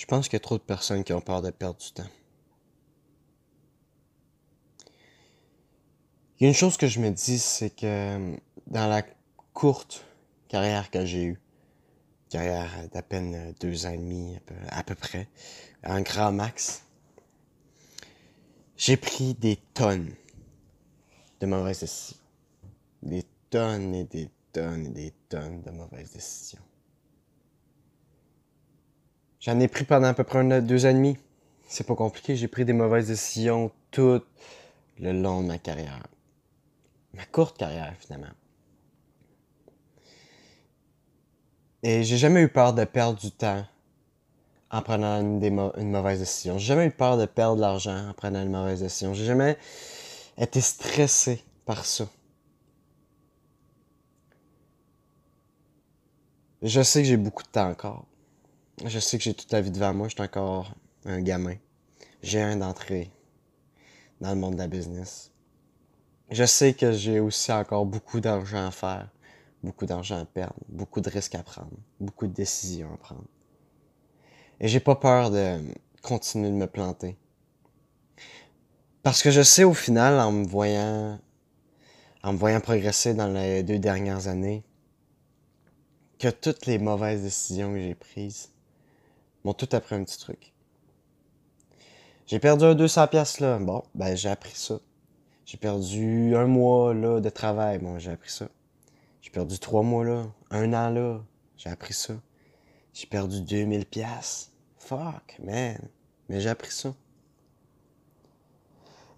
Je pense qu'il y a trop de personnes qui ont peur de perdre du temps. Il y a une chose que je me dis, c'est que dans la courte carrière que j'ai eue, carrière d'à peine deux ans et demi à peu, près, un grand max, j'ai pris des tonnes de mauvaises décisions. Des tonnes et des tonnes et des tonnes de mauvaises décisions. J'en ai pris pendant à peu près deux ans et demi. C'est pas compliqué, j'ai pris des mauvaises décisions tout le long de ma carrière. Ma courte carrière, finalement. Et j'ai jamais eu peur de perdre du temps en prenant une, une mauvaise décision. J'ai jamais eu peur de perdre de l'argent en prenant une mauvaise décision. J'ai jamais été stressé par ça. Je sais que j'ai beaucoup de temps encore. Je sais que j'ai toute la vie devant moi. Je suis encore un gamin. J'ai un d'entrée dans le monde de la business. Je sais que j'ai aussi encore beaucoup d'argent à faire, beaucoup d'argent à perdre, beaucoup de risques à prendre, beaucoup de décisions à prendre. Et j'ai pas peur de continuer de me planter. Parce que je sais au final, en me voyant, en me voyant progresser dans les deux dernières années, que toutes les mauvaises décisions que j'ai prises m'ont tout appris un petit truc. J'ai perdu un 200 pièces là. Bon, ben j'ai appris ça. J'ai perdu un mois là de travail. Bon, j'ai appris ça. J'ai perdu trois mois là, un an là. J'ai appris ça. J'ai perdu 2000 pièces. Fuck, man. Mais j'ai appris ça.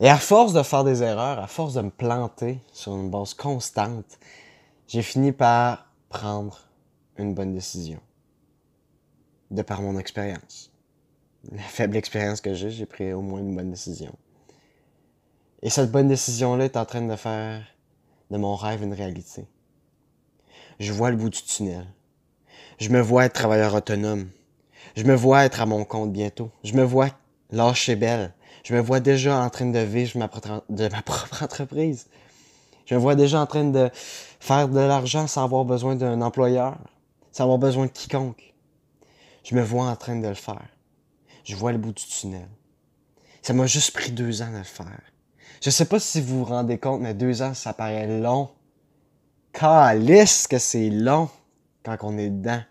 Et à force de faire des erreurs, à force de me planter sur une base constante, j'ai fini par prendre une bonne décision. De par mon expérience. La faible expérience que j'ai, j'ai pris au moins une bonne décision. Et cette bonne décision-là est en train de faire de mon rêve une réalité. Je vois le bout du tunnel. Je me vois être travailleur autonome. Je me vois être à mon compte bientôt. Je me vois lâcher belle. Je me vois déjà en train de vivre de ma propre entreprise. Je me vois déjà en train de faire de l'argent sans avoir besoin d'un employeur sans avoir besoin de quiconque. Je me vois en train de le faire. Je vois le bout du tunnel. Ça m'a juste pris deux ans de le faire. Je sais pas si vous vous rendez compte, mais deux ans, ça paraît long. Calice que c'est long quand on est dedans.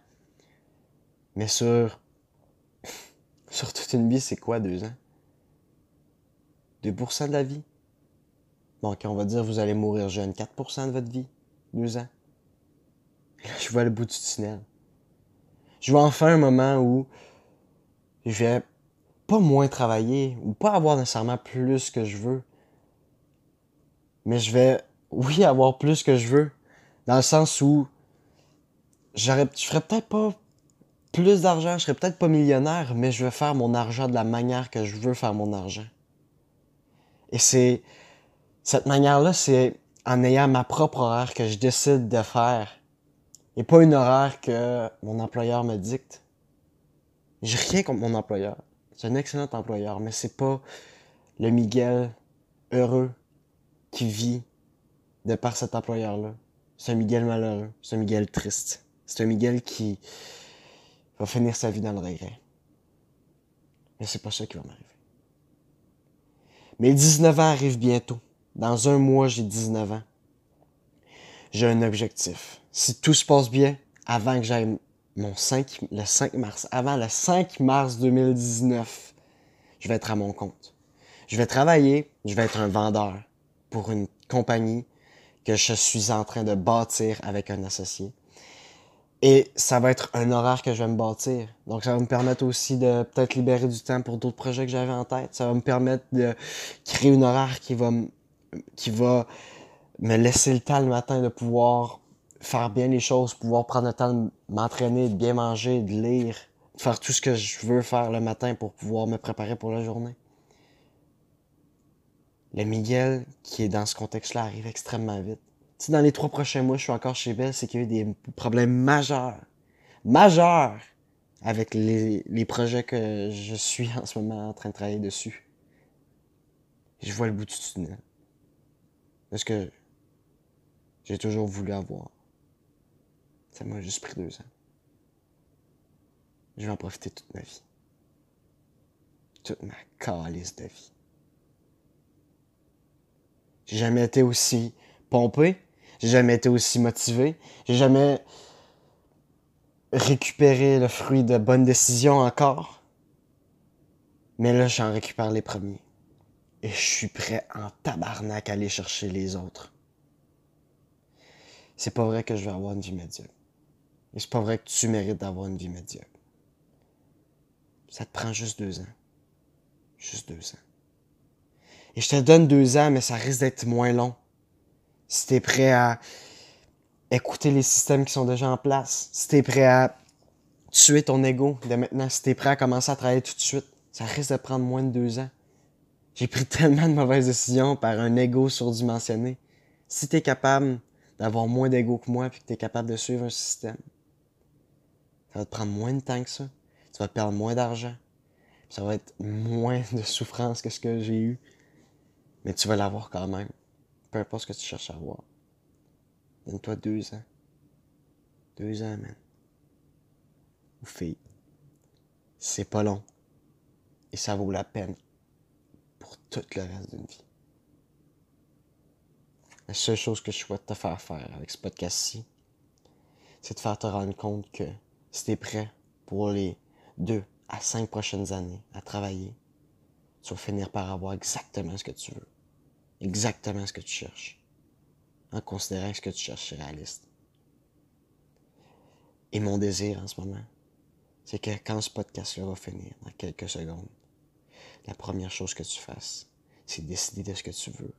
Mais sur, sur toute une vie, c'est quoi deux ans? 2% de la vie? Bon, ok, on va dire vous allez mourir jeune. 4% de votre vie? Deux ans? je vois le bout du tunnel. Je vois enfin un moment où je vais pas moins travailler ou pas avoir nécessairement plus que je veux. Mais je vais, oui, avoir plus que je veux. Dans le sens où je ferais peut-être pas plus d'argent, je serais peut-être pas millionnaire, mais je vais faire mon argent de la manière que je veux faire mon argent. Et c'est, cette manière-là, c'est en ayant ma propre horaire que je décide de faire pas une horaire que mon employeur me dicte. J'ai rien contre mon employeur. C'est un excellent employeur, mais c'est pas le Miguel heureux qui vit de par cet employeur-là. C'est un Miguel malheureux. C'est un Miguel triste. C'est un Miguel qui va finir sa vie dans le regret. Mais c'est pas ça qui va m'arriver. Mes 19 ans arrivent bientôt. Dans un mois, j'ai 19 ans. J'ai un objectif si tout se passe bien, avant que j'aille mon 5, le 5 mars, avant le 5 mars 2019, je vais être à mon compte. Je vais travailler, je vais être un vendeur pour une compagnie que je suis en train de bâtir avec un associé. Et ça va être un horaire que je vais me bâtir. Donc, ça va me permettre aussi de peut-être libérer du temps pour d'autres projets que j'avais en tête. Ça va me permettre de créer une horaire qui va, qui va me laisser le temps le matin de pouvoir faire bien les choses, pouvoir prendre le temps de m'entraîner, de bien manger, de lire, de faire tout ce que je veux faire le matin pour pouvoir me préparer pour la journée. Le Miguel, qui est dans ce contexte-là, arrive extrêmement vite. Si dans les trois prochains mois, je suis encore chez Belle, c'est qu'il y a eu des problèmes majeurs, majeurs, avec les, les projets que je suis en ce moment en train de travailler dessus. Je vois le bout du tunnel. Parce que j'ai toujours voulu avoir. Ça m'a juste pris deux ans. Je vais en profiter toute ma vie. toute ma calice de vie. J'ai jamais été aussi pompé, j'ai jamais été aussi motivé, j'ai jamais récupéré le fruit de bonnes décisions encore. Mais là, j'en récupère les premiers. Et je suis prêt en tabarnak à aller chercher les autres. C'est pas vrai que je vais avoir une vie médiocre. Et c'est pas vrai que tu mérites d'avoir une vie médiocre. Ça te prend juste deux ans. Juste deux ans. Et je te donne deux ans, mais ça risque d'être moins long. Si t'es prêt à écouter les systèmes qui sont déjà en place, si t'es prêt à tuer ton ego de maintenant, si t'es prêt à commencer à travailler tout de suite, ça risque de prendre moins de deux ans. J'ai pris tellement de mauvaises décisions par un ego surdimensionné. Si t'es capable d'avoir moins d'ego que moi puis que t'es capable de suivre un système, ça va te prendre moins de temps que ça. Tu vas perdre moins d'argent. Ça va être moins de souffrance que ce que j'ai eu. Mais tu vas l'avoir quand même. Peu importe ce que tu cherches à avoir. Donne-toi deux ans. Deux ans, man. Ou fille. C'est pas long. Et ça vaut la peine pour tout le reste d'une vie. La seule chose que je souhaite te faire faire avec ce podcast-ci, c'est de faire te rendre compte que si tu es prêt pour les deux à cinq prochaines années à travailler, tu vas finir par avoir exactement ce que tu veux. Exactement ce que tu cherches. En considérant ce que tu cherches réaliste. Et mon désir en ce moment, c'est que quand ce podcast-là va finir, dans quelques secondes, la première chose que tu fasses, c'est décider de ce que tu veux.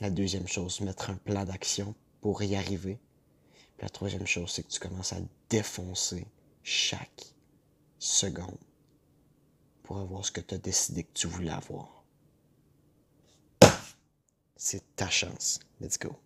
La deuxième chose, mettre un plan d'action pour y arriver. La troisième chose, c'est que tu commences à défoncer chaque seconde pour avoir ce que tu as décidé que tu voulais avoir. C'est ta chance. Let's go.